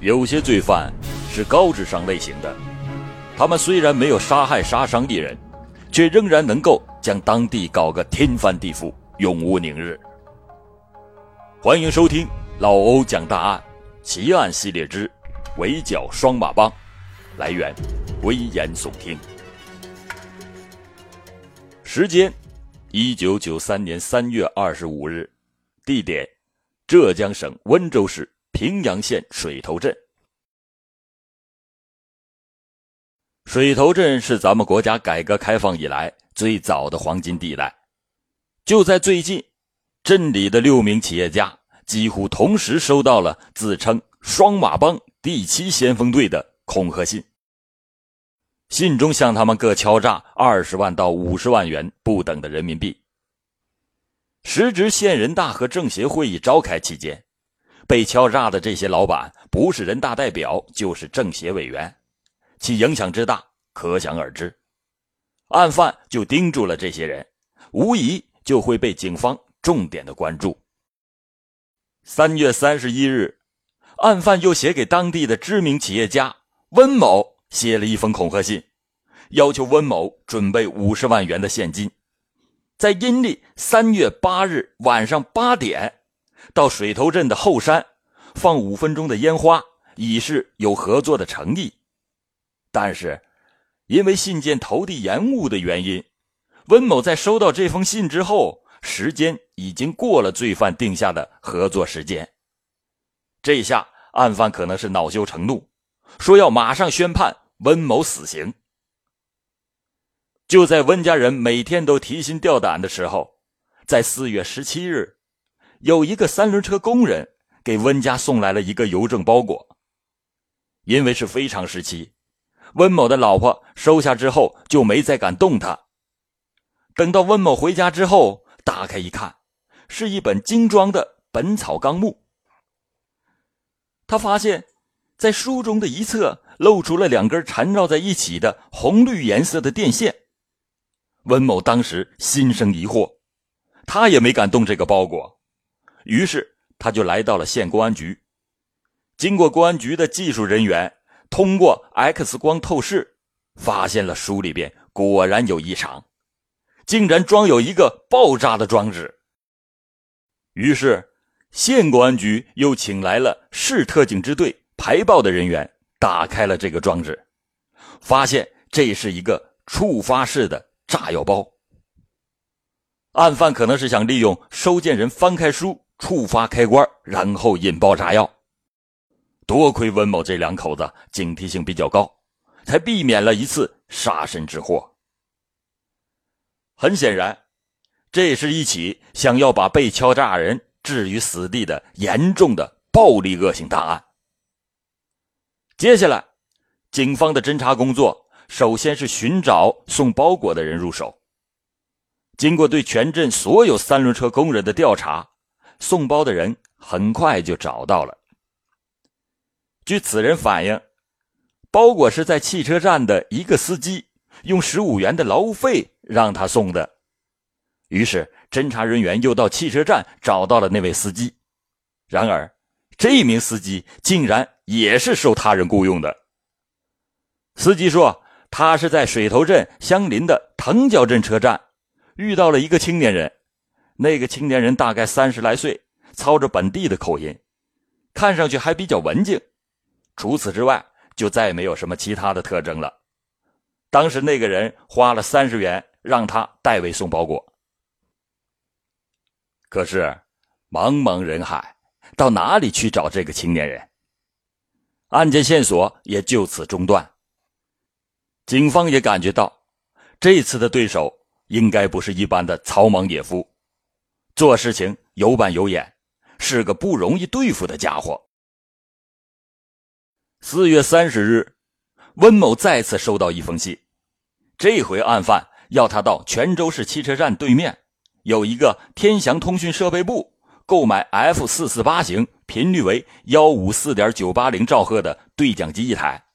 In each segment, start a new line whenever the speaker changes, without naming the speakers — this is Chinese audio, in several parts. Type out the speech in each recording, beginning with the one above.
有些罪犯是高智商类型的，他们虽然没有杀害、杀伤一人，却仍然能够将当地搞个天翻地覆、永无宁日。欢迎收听老欧讲大案奇案系列之《围剿双马帮》，来源危言耸听，时间一九九三年三月二十五日，地点浙江省温州市。平阳县水头镇，水头镇是咱们国家改革开放以来最早的黄金地带。就在最近，镇里的六名企业家几乎同时收到了自称“双马帮第七先锋队”的恐吓信，信中向他们各敲诈二十万到五十万元不等的人民币。时值县人大和政协会议召开期间。被敲诈的这些老板，不是人大代表，就是政协委员，其影响之大，可想而知。案犯就盯住了这些人，无疑就会被警方重点的关注。三月三十一日，案犯又写给当地的知名企业家温某写了一封恐吓信，要求温某准备五十万元的现金，在阴历三月八日晚上八点。到水头镇的后山，放五分钟的烟花，以示有合作的诚意。但是，因为信件投递延误的原因，温某在收到这封信之后，时间已经过了罪犯定下的合作时间。这下，案犯可能是恼羞成怒，说要马上宣判温某死刑。就在温家人每天都提心吊胆的时候，在四月十七日。有一个三轮车工人给温家送来了一个邮政包裹，因为是非常时期，温某的老婆收下之后就没再敢动它。等到温某回家之后，打开一看，是一本精装的《本草纲目》。他发现，在书中的一侧露出了两根缠绕在一起的红绿颜色的电线。温某当时心生疑惑，他也没敢动这个包裹。于是他就来到了县公安局，经过公安局的技术人员通过 X 光透视，发现了书里边果然有异常，竟然装有一个爆炸的装置。于是县公安局又请来了市特警支队排爆的人员，打开了这个装置，发现这是一个触发式的炸药包。案犯可能是想利用收件人翻开书。触发开关，然后引爆炸药。多亏温某这两口子警惕性比较高，才避免了一次杀身之祸。很显然，这是一起想要把被敲诈人置于死地的严重的暴力恶性大案。接下来，警方的侦查工作首先是寻找送包裹的人入手。经过对全镇所有三轮车工人的调查。送包的人很快就找到了。据此人反映，包裹是在汽车站的一个司机用十五元的劳务费让他送的。于是，侦查人员又到汽车站找到了那位司机。然而，这名司机竟然也是受他人雇佣的。司机说，他是在水头镇相邻的藤角镇车站遇到了一个青年人。那个青年人大概三十来岁，操着本地的口音，看上去还比较文静。除此之外，就再也没有什么其他的特征了。当时那个人花了三十元让他代为送包裹。可是，茫茫人海，到哪里去找这个青年人？案件线索也就此中断。警方也感觉到，这次的对手应该不是一般的草莽野夫。做事情有板有眼，是个不容易对付的家伙。四月三十日，温某再次收到一封信，这回案犯要他到泉州市汽车站对面有一个天祥通讯设备部购买 F 四四八型、频率为幺五四点九八零兆赫的对讲机一台。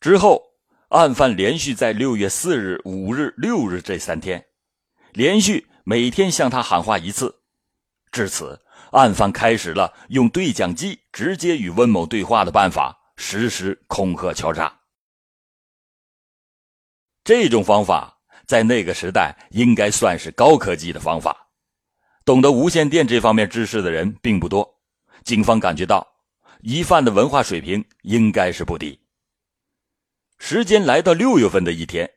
之后，案犯连续在六月四日、五日、六日这三天，连续。每天向他喊话一次，至此，案犯开始了用对讲机直接与温某对话的办法，实施恐吓敲诈。这种方法在那个时代应该算是高科技的方法，懂得无线电这方面知识的人并不多。警方感觉到，疑犯的文化水平应该是不低。时间来到六月份的一天，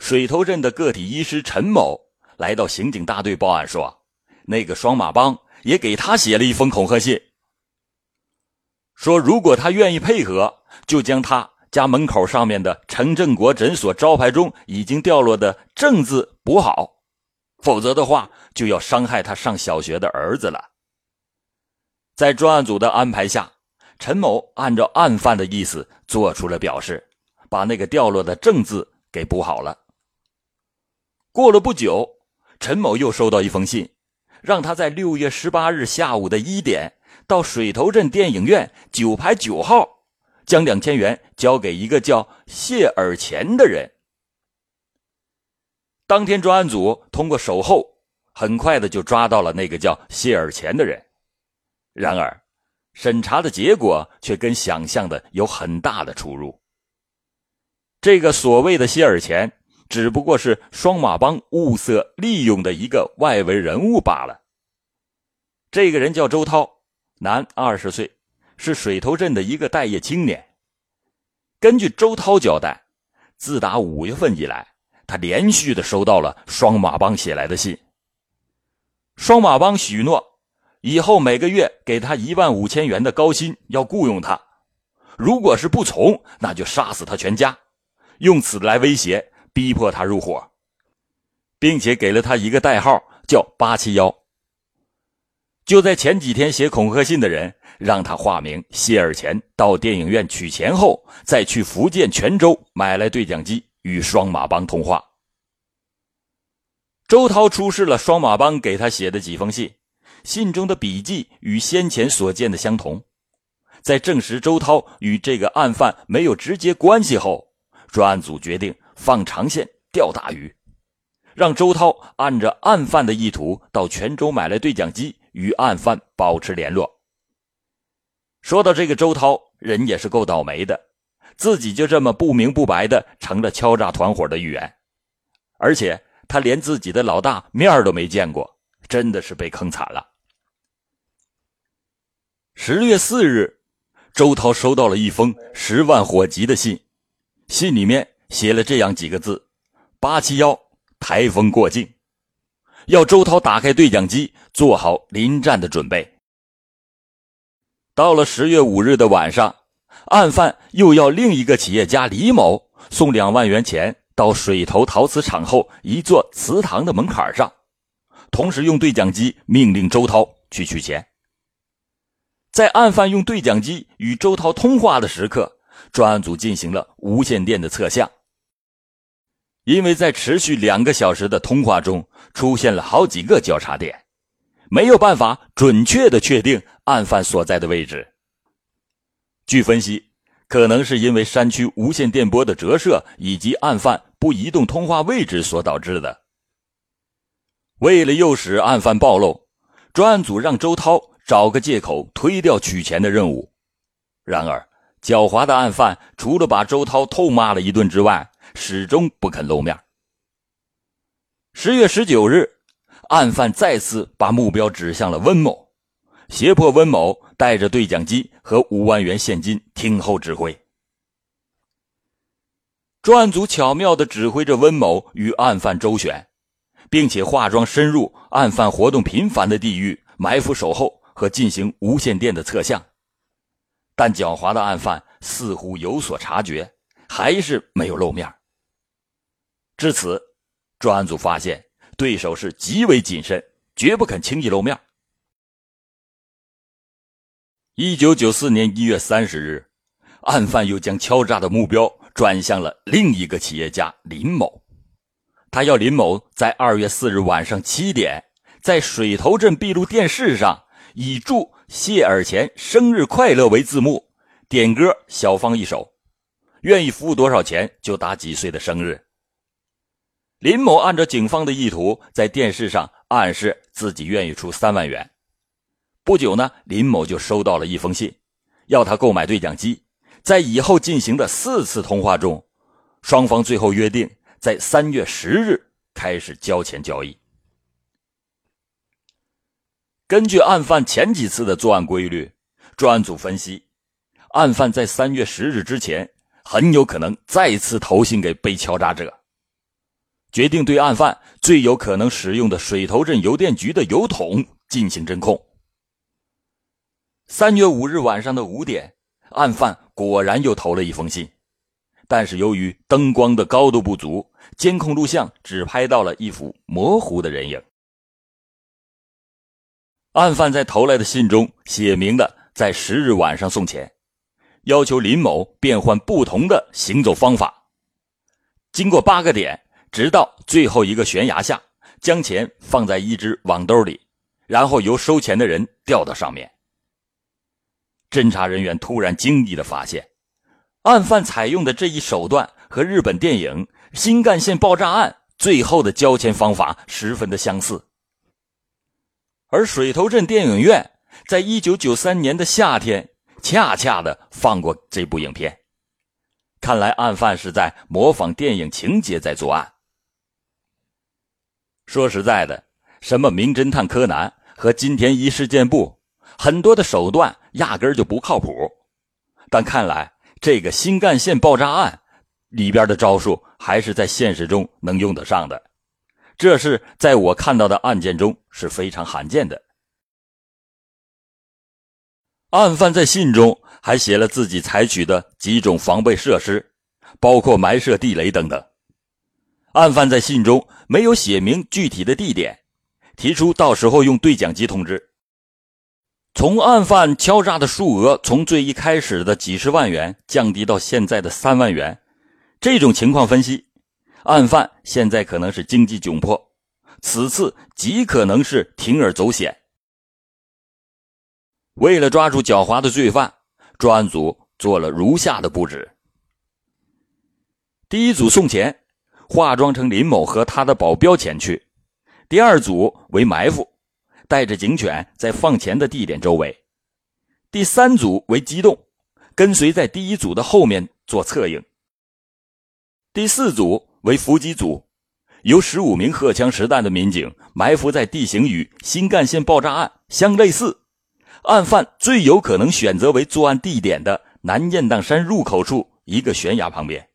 水头镇的个体医师陈某来到刑警大队报案说，那个双马帮也给他写了一封恐吓信，说如果他愿意配合，就将他。家门口上面的陈正国诊所招牌中已经掉落的“正”字补好，否则的话就要伤害他上小学的儿子了。在专案组的安排下，陈某按照案犯的意思做出了表示，把那个掉落的“正”字给补好了。过了不久，陈某又收到一封信，让他在六月十八日下午的一点到水头镇电影院九排九号。将两千元交给一个叫谢尔钱的人。当天，专案组通过守候，很快的就抓到了那个叫谢尔钱的人。然而，审查的结果却跟想象的有很大的出入。这个所谓的谢尔钱，只不过是双马帮物色利用的一个外围人物罢了。这个人叫周涛，男，二十岁。是水头镇的一个待业青年。根据周涛交代，自打五月份以来，他连续的收到了双马帮写来的信。双马帮许诺，以后每个月给他一万五千元的高薪，要雇佣他。如果是不从，那就杀死他全家，用此来威胁、逼迫他入伙，并且给了他一个代号，叫八七幺。就在前几天，写恐吓信的人让他化名谢尔钱到电影院取钱后，再去福建泉州买来对讲机与双马帮通话。周涛出示了双马帮给他写的几封信，信中的笔记与先前所见的相同。在证实周涛与这个案犯没有直接关系后，专案组决定放长线钓大鱼，让周涛按着案犯的意图到泉州买来对讲机。与案犯保持联络。说到这个周涛，人也是够倒霉的，自己就这么不明不白的成了敲诈团伙的一员，而且他连自己的老大面都没见过，真的是被坑惨了。十月四日，周涛收到了一封十万火急的信，信里面写了这样几个字：“八七幺，台风过境。”要周涛打开对讲机，做好临战的准备。到了十月五日的晚上，案犯又要另一个企业家李某送两万元钱到水头陶瓷厂后一座祠堂的门槛上，同时用对讲机命令周涛去取钱。在案犯用对讲机与周涛通话的时刻，专案组进行了无线电的测向。因为在持续两个小时的通话中出现了好几个交叉点，没有办法准确的确定案犯所在的位置。据分析，可能是因为山区无线电波的折射以及案犯不移动通话位置所导致的。为了诱使案犯暴露，专案组让周涛找个借口推掉取钱的任务。然而，狡猾的案犯除了把周涛痛骂了一顿之外，始终不肯露面。十月十九日，案犯再次把目标指向了温某，胁迫温某带着对讲机和五万元现金听候指挥。专案组巧妙地指挥着温某与案犯周旋，并且化妆深入案犯活动频繁的地域，埋伏守候和进行无线电的测向。但狡猾的案犯似乎有所察觉，还是没有露面。至此，专案组发现对手是极为谨慎，绝不肯轻易露面。一九九四年一月三十日，案犯又将敲诈的目标转向了另一个企业家林某，他要林某在二月四日晚上七点，在水头镇闭路电视上以祝谢尔钱生日快乐为字幕，点歌小芳一首，愿意服务多少钱就打几岁的生日。林某按照警方的意图，在电视上暗示自己愿意出三万元，不久呢，林某就收到了一封信，要他购买对讲机。在以后进行的四次通话中，双方最后约定在三月十日开始交钱交易。根据案犯前几次的作案规律，专案组分析，案犯在三月十日之前很有可能再次投信给被敲诈者。决定对案犯最有可能使用的水头镇邮电局的邮筒进行侦控。三月五日晚上的五点，案犯果然又投了一封信，但是由于灯光的高度不足，监控录像只拍到了一幅模糊的人影。案犯在投来的信中写明了在十日晚上送钱，要求林某变换不同的行走方法。经过八个点。直到最后一个悬崖下，将钱放在一只网兜里，然后由收钱的人吊到上面。侦查人员突然惊异的发现，案犯采用的这一手段和日本电影《新干线爆炸案》最后的交钱方法十分的相似。而水头镇电影院在一九九三年的夏天，恰恰的放过这部影片。看来案犯是在模仿电影情节在作案。说实在的，什么名侦探柯南和金田一事件簿，很多的手段压根就不靠谱。但看来这个新干线爆炸案里边的招数还是在现实中能用得上的，这是在我看到的案件中是非常罕见的。案犯在信中还写了自己采取的几种防备设施，包括埋设地雷等等。案犯在信中没有写明具体的地点，提出到时候用对讲机通知。从案犯敲诈的数额从最一开始的几十万元降低到现在的三万元，这种情况分析，案犯现在可能是经济窘迫，此次极可能是铤而走险。为了抓住狡猾的罪犯，专案组做了如下的布置：第一组送钱。化妆成林某和他的保镖前去，第二组为埋伏，带着警犬在放钱的地点周围；第三组为机动，跟随在第一组的后面做策应；第四组为伏击组，由十五名荷枪实弹的民警埋伏在地形与新干线爆炸案相类似，案犯最有可能选择为作案地点的南雁荡山入口处一个悬崖旁边。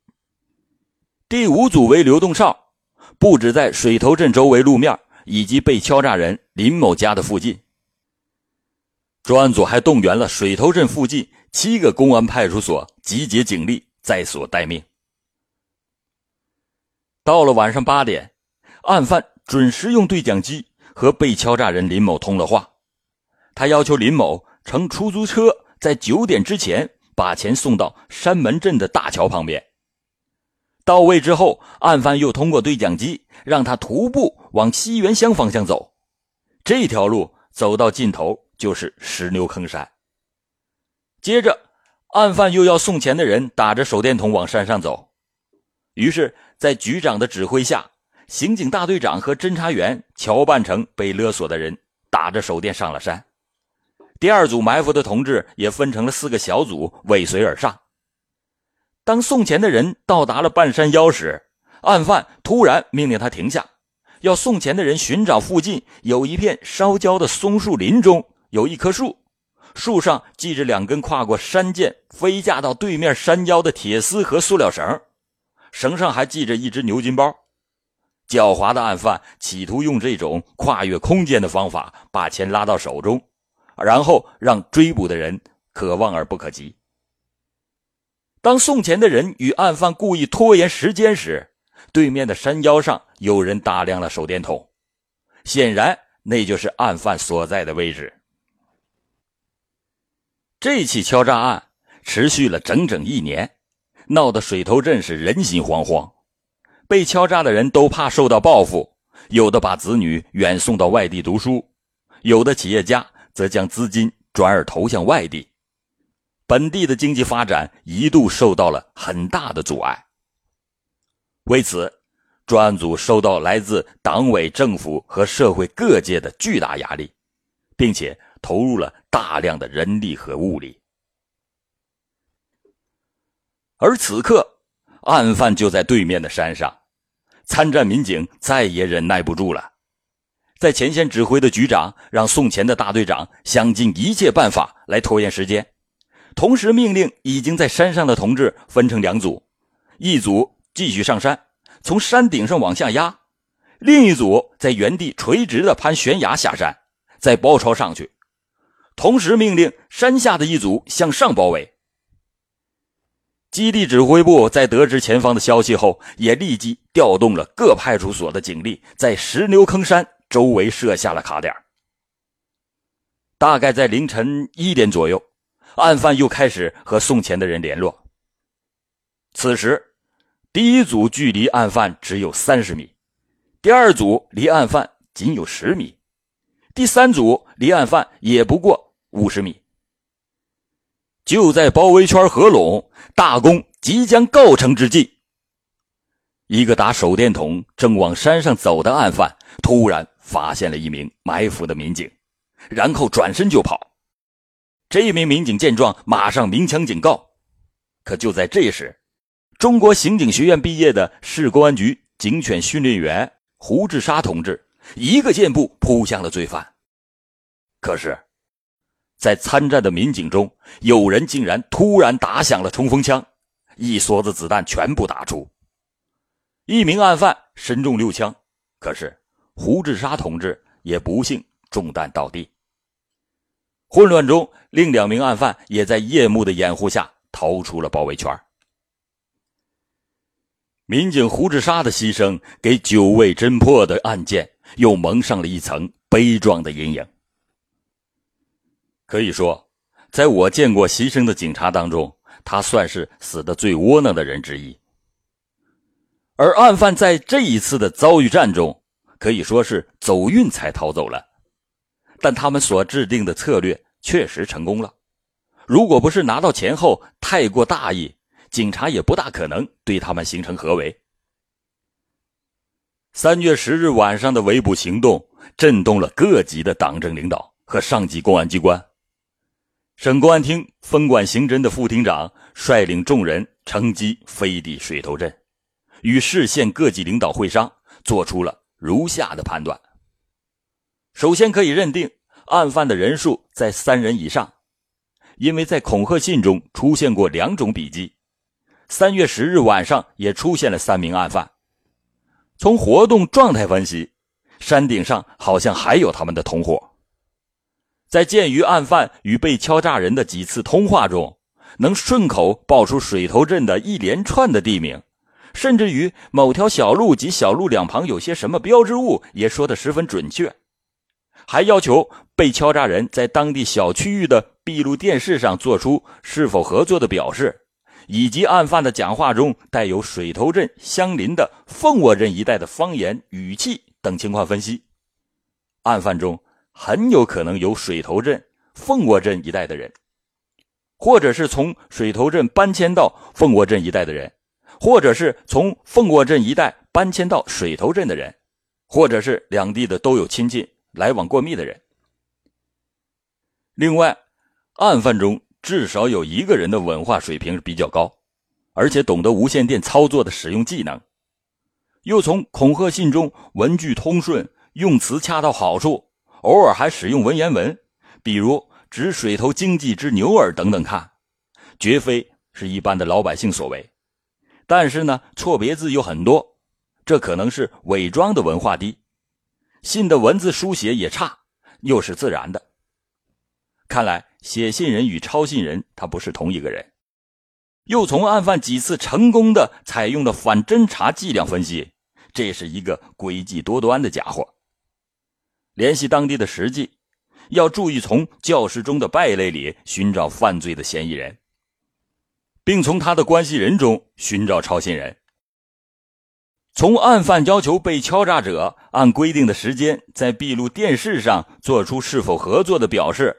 第五组为流动哨，布置在水头镇周围路面以及被敲诈人林某家的附近。专案组还动员了水头镇附近七个公安派出所，集结警力在所待命。到了晚上八点，案犯准时用对讲机和被敲诈人林某通了话，他要求林某乘出租车在九点之前把钱送到山门镇的大桥旁边。到位之后，案犯又通过对讲机让他徒步往西园乡方向走，这条路走到尽头就是石牛坑山。接着，案犯又要送钱的人打着手电筒往山上走，于是，在局长的指挥下，刑警大队长和侦查员乔扮成被勒索的人，打着手电上了山。第二组埋伏的同志也分成了四个小组，尾随而上。当送钱的人到达了半山腰时，案犯突然命令他停下，要送钱的人寻找附近有一片烧焦的松树林中有一棵树，树上系着两根跨过山涧飞架到对面山腰的铁丝和塑料绳，绳上还系着一只牛筋包。狡猾的案犯企图用这种跨越空间的方法把钱拉到手中，然后让追捕的人可望而不可及。当送钱的人与案犯故意拖延时间时，对面的山腰上有人打亮了手电筒，显然那就是案犯所在的位置。这起敲诈案持续了整整一年，闹得水头镇是人心惶惶，被敲诈的人都怕受到报复，有的把子女远送到外地读书，有的企业家则将资金转而投向外地。本地的经济发展一度受到了很大的阻碍。为此，专案组受到来自党委政府和社会各界的巨大压力，并且投入了大量的人力和物力。而此刻，案犯就在对面的山上，参战民警再也忍耐不住了，在前线指挥的局长让送钱的大队长想尽一切办法来拖延时间，同时命令已经在山上的同志分成两组，一组继续上山，从山顶上往下压，另一组在原地垂直的攀悬崖下山，再包抄上去，同时命令山下的一组向上包围。基地指挥部在得知前方的消息后，也立即调动了各派出所的警力，在石牛坑山周围设下了卡点。大概在凌晨一点左右，案犯又开始和送钱的人联络。此时，第一组距离案犯只有三十米，第二组离案犯仅有十米，第三组离案犯也不过五十米。就在包围圈合拢、大功即将告成之际，一个打手电筒正往山上走的案犯突然发现了一名埋伏的民警，然后转身就跑。这名民警见状，马上鸣枪警告。可就在这时，中国刑警学院毕业的市公安局警犬训练员胡志沙同志一个箭步扑向了罪犯。可是。在参战的民警中，有人竟然突然打响了冲锋枪，一梭子子弹全部打出。一名案犯身中六枪，可是胡志沙同志也不幸中弹倒地。混乱中，另两名案犯也在夜幕的掩护下逃出了包围圈。民警胡志沙的牺牲，给久未侦破的案件又蒙上了一层悲壮的阴影。可以说，在我见过牺牲的警察当中，他算是死的最窝囊的人之一。而案犯在这一次的遭遇战中，可以说是走运才逃走了，但他们所制定的策略确实成功了。如果不是拿到钱后太过大意，警察也不大可能对他们形成合围。三月十日晚上的围捕行动震动了各级的党政领导和上级公安机关。省公安厅分管刑侦的副厅长率领众人乘机飞抵水头镇，与市县各级领导会商，做出了如下的判断：首先可以认定案犯的人数在三人以上，因为在恐吓信中出现过两种笔迹，三月十日晚上也出现了三名案犯。从活动状态分析，山顶上好像还有他们的同伙。在鉴于案犯与被敲诈人的几次通话中，能顺口报出水头镇的一连串的地名，甚至于某条小路及小路两旁有些什么标志物也说得十分准确，还要求被敲诈人在当地小区域的闭路电视上做出是否合作的表示，以及案犯的讲话中带有水头镇相邻的凤窝镇一带的方言语气等情况分析，案犯中。很有可能有水头镇、凤窝镇一带的人，或者是从水头镇搬迁到凤窝镇一带的人，或者是从凤窝镇一带搬迁到水头镇的人，或者是两地的都有亲戚来往过密的人。另外，案犯中至少有一个人的文化水平比较高，而且懂得无线电操作的使用技能，又从恐吓信中文句通顺，用词恰到好处。偶尔还使用文言文，比如“指水头经济之牛耳”等等，看，绝非是一般的老百姓所为。但是呢，错别字有很多，这可能是伪装的文化低，信的文字书写也差，又是自然的。看来写信人与抄信人他不是同一个人。又从案犯几次成功的采用的反侦查伎俩分析，这是一个诡计多端的家伙。联系当地的实际，要注意从教室中的败类里寻找犯罪的嫌疑人，并从他的关系人中寻找抄信人。从案犯要求被敲诈者按规定的时间在闭路电视上做出是否合作的表示，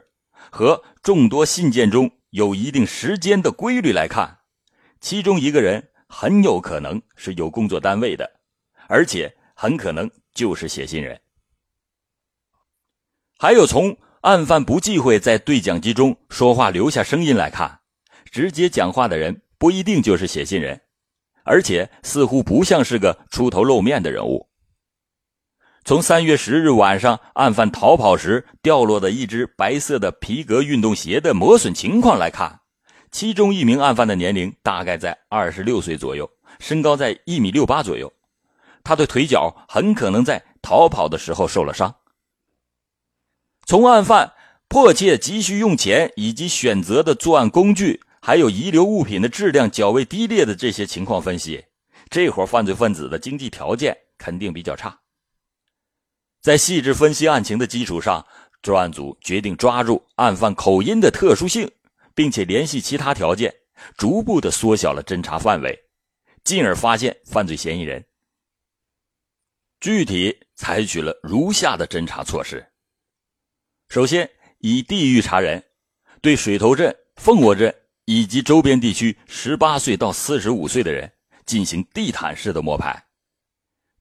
和众多信件中有一定时间的规律来看，其中一个人很有可能是有工作单位的，而且很可能就是写信人。还有从案犯不忌讳在对讲机中说话留下声音来看，直接讲话的人不一定就是写信人，而且似乎不像是个出头露面的人物。从三月十日晚上案犯逃跑时掉落的一只白色的皮革运动鞋的磨损情况来看，其中一名案犯的年龄大概在二十六岁左右，身高在一米六八左右，他的腿脚很可能在逃跑的时候受了伤。从案犯迫切急需用钱以及选择的作案工具，还有遗留物品的质量较为低劣的这些情况分析，这伙犯罪分子的经济条件肯定比较差。在细致分析案情的基础上，专案组决定抓住案犯口音的特殊性，并且联系其他条件，逐步的缩小了侦查范围，进而发现犯罪嫌疑人。具体采取了如下的侦查措施：首先，以地域查人，对水头镇、凤窝镇以及周边地区十八岁到四十五岁的人进行地毯式的摸排，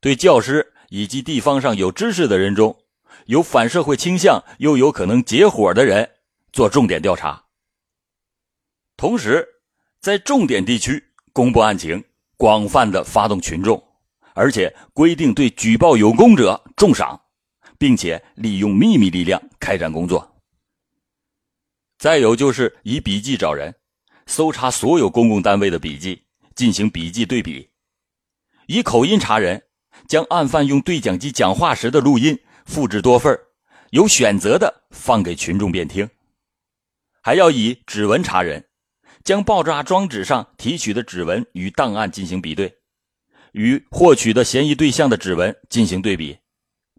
对教师。以及地方上有知识的人中，有反社会倾向又有可能结伙的人，做重点调查。同时，在重点地区公布案情，广泛的发动群众，而且规定对举报有功者重赏，并且利用秘密力量开展工作。再有就是以笔迹找人，搜查所有公共单位的笔记，进行笔记对比，以口音查人。将案犯用对讲机讲话时的录音复制多份有选择的放给群众便听。还要以指纹查人，将爆炸装置上提取的指纹与档案进行比对，与获取的嫌疑对象的指纹进行对比，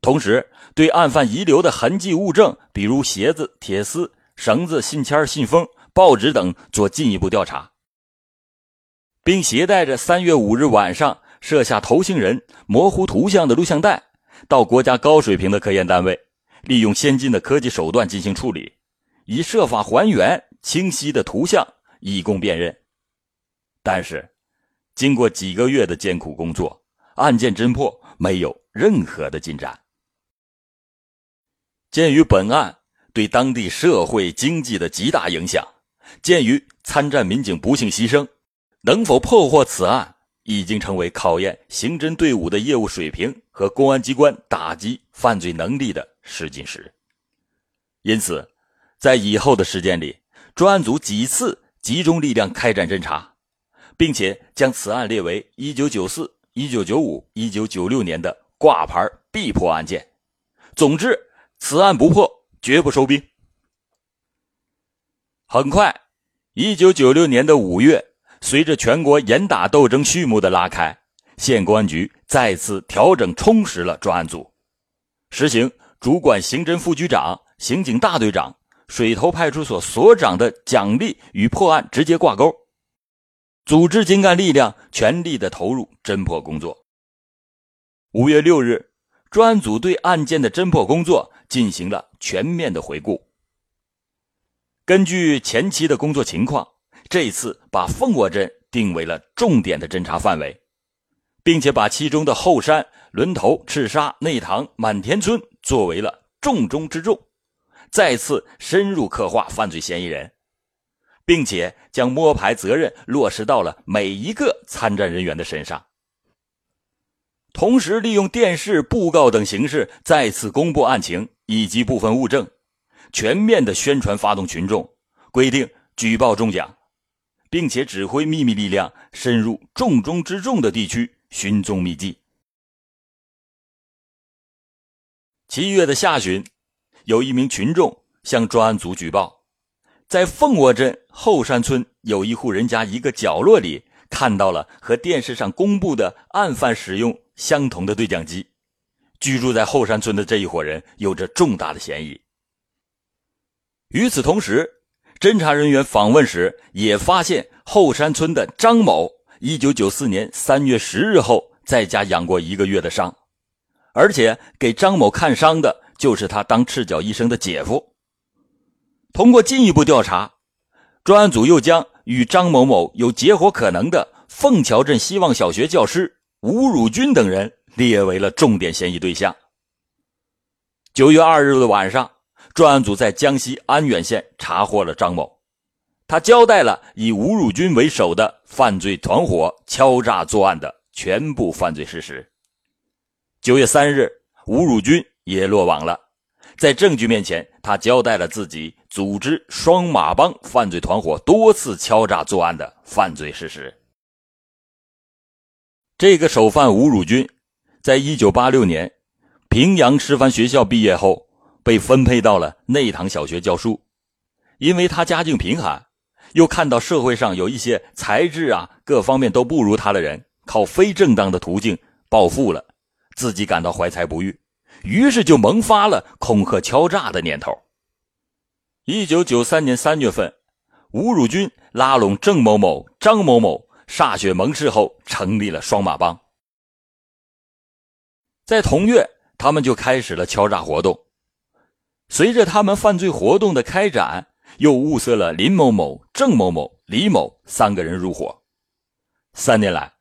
同时对案犯遗留的痕迹物证，比如鞋子、铁丝、绳子、信签、信封、报纸等做进一步调查，并携带着三月五日晚上。摄下头型人模糊图像的录像带，到国家高水平的科研单位，利用先进的科技手段进行处理，以设法还原清晰的图像，以供辨认。但是，经过几个月的艰苦工作，案件侦破没有任何的进展。鉴于本案对当地社会经济的极大影响，鉴于参战民警不幸牺牲，能否破获此案？已经成为考验刑侦队伍的业务水平和公安机关打击犯罪能力的试金石。因此，在以后的时间里，专案组几次集中力量开展侦查，并且将此案列为1994、1995、1996年的挂牌必破案件。总之，此案不破，绝不收兵。很快，1996年的五月。随着全国严打斗争序幕的拉开，县公安局再次调整充实了专案组，实行主管刑侦副局长、刑警大队长、水头派出所所长的奖励与破案直接挂钩，组织精干力量，全力的投入侦破工作。五月六日，专案组对案件的侦破工作进行了全面的回顾。根据前期的工作情况。这次把凤窝镇定为了重点的侦查范围，并且把其中的后山、轮头、赤沙、内塘、满田村作为了重中之重，再次深入刻画犯罪嫌疑人，并且将摸排责任落实到了每一个参战人员的身上。同时，利用电视、布告等形式再次公布案情以及部分物证，全面的宣传发动群众，规定举报中奖。并且指挥秘密力量深入重中之重的地区寻踪觅迹。七月的下旬，有一名群众向专案组举报，在凤窝镇后山村有一户人家一个角落里看到了和电视上公布的案犯使用相同的对讲机。居住在后山村的这一伙人有着重大的嫌疑。与此同时，侦查人员访问时，也发现后山村的张某，一九九四年三月十日后在家养过一个月的伤，而且给张某看伤的就是他当赤脚医生的姐夫。通过进一步调查，专案组又将与张某某有结伙可能的凤桥镇希望小学教师吴汝军等人列为了重点嫌疑对象。九月二日的晚上。专案组在江西安远县查获了张某，他交代了以吴汝军为首的犯罪团伙敲诈作案的全部犯罪事实。九月三日，吴汝军也落网了，在证据面前，他交代了自己组织双马帮犯罪团伙多次敲诈作案的犯罪事实。这个首犯吴汝军，在一九八六年平阳师范学校毕业后。被分配到了内塘小学教书，因为他家境贫寒，又看到社会上有一些才智啊各方面都不如他的人，靠非正当的途径暴富了，自己感到怀才不遇，于是就萌发了恐吓敲诈的念头。一九九三年三月份，吴汝军拉拢郑某某、张某某歃血盟誓后，成立了双马帮。在同月，他们就开始了敲诈活动。随着他们犯罪活动的开展，又物色了林某某、郑某某、李某三个人入伙。三年来，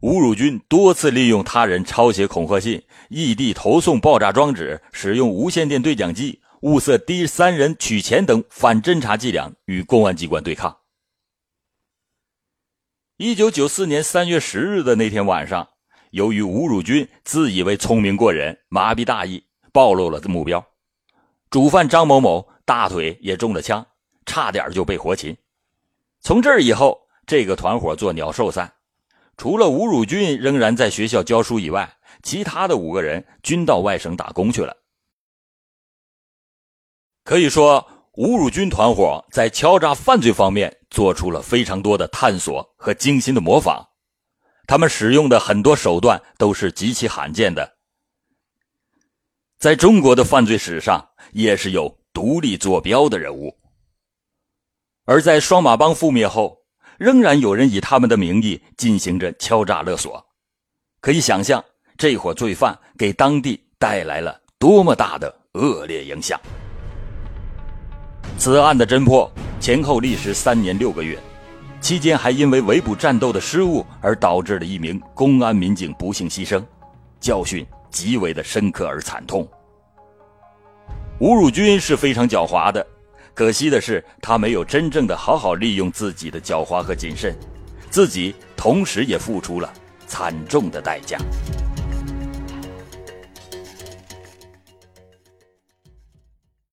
吴汝军多次利用他人抄写恐吓信、异地投送爆炸装置、使用无线电对讲机、物色第三人取钱等反侦查伎俩，与公安机关对抗。一九九四年三月十日的那天晚上，由于吴汝军自以为聪明过人，麻痹大意，暴露了目标。主犯张某某大腿也中了枪，差点就被活擒。从这儿以后，这个团伙做鸟兽散。除了吴汝军仍然在学校教书以外，其他的五个人均到外省打工去了。可以说，吴汝军团伙在敲诈犯罪方面做出了非常多的探索和精心的模仿，他们使用的很多手段都是极其罕见的。在中国的犯罪史上，也是有独立坐标的人物。而在双马帮覆灭后，仍然有人以他们的名义进行着敲诈勒索，可以想象这伙罪犯给当地带来了多么大的恶劣影响。此案的侦破前后历时三年六个月，期间还因为围捕战斗的失误而导致了一名公安民警不幸牺牲，教训。极为的深刻而惨痛。吴汝军是非常狡猾的，可惜的是他没有真正的好好利用自己的狡猾和谨慎，自己同时也付出了惨重的代价。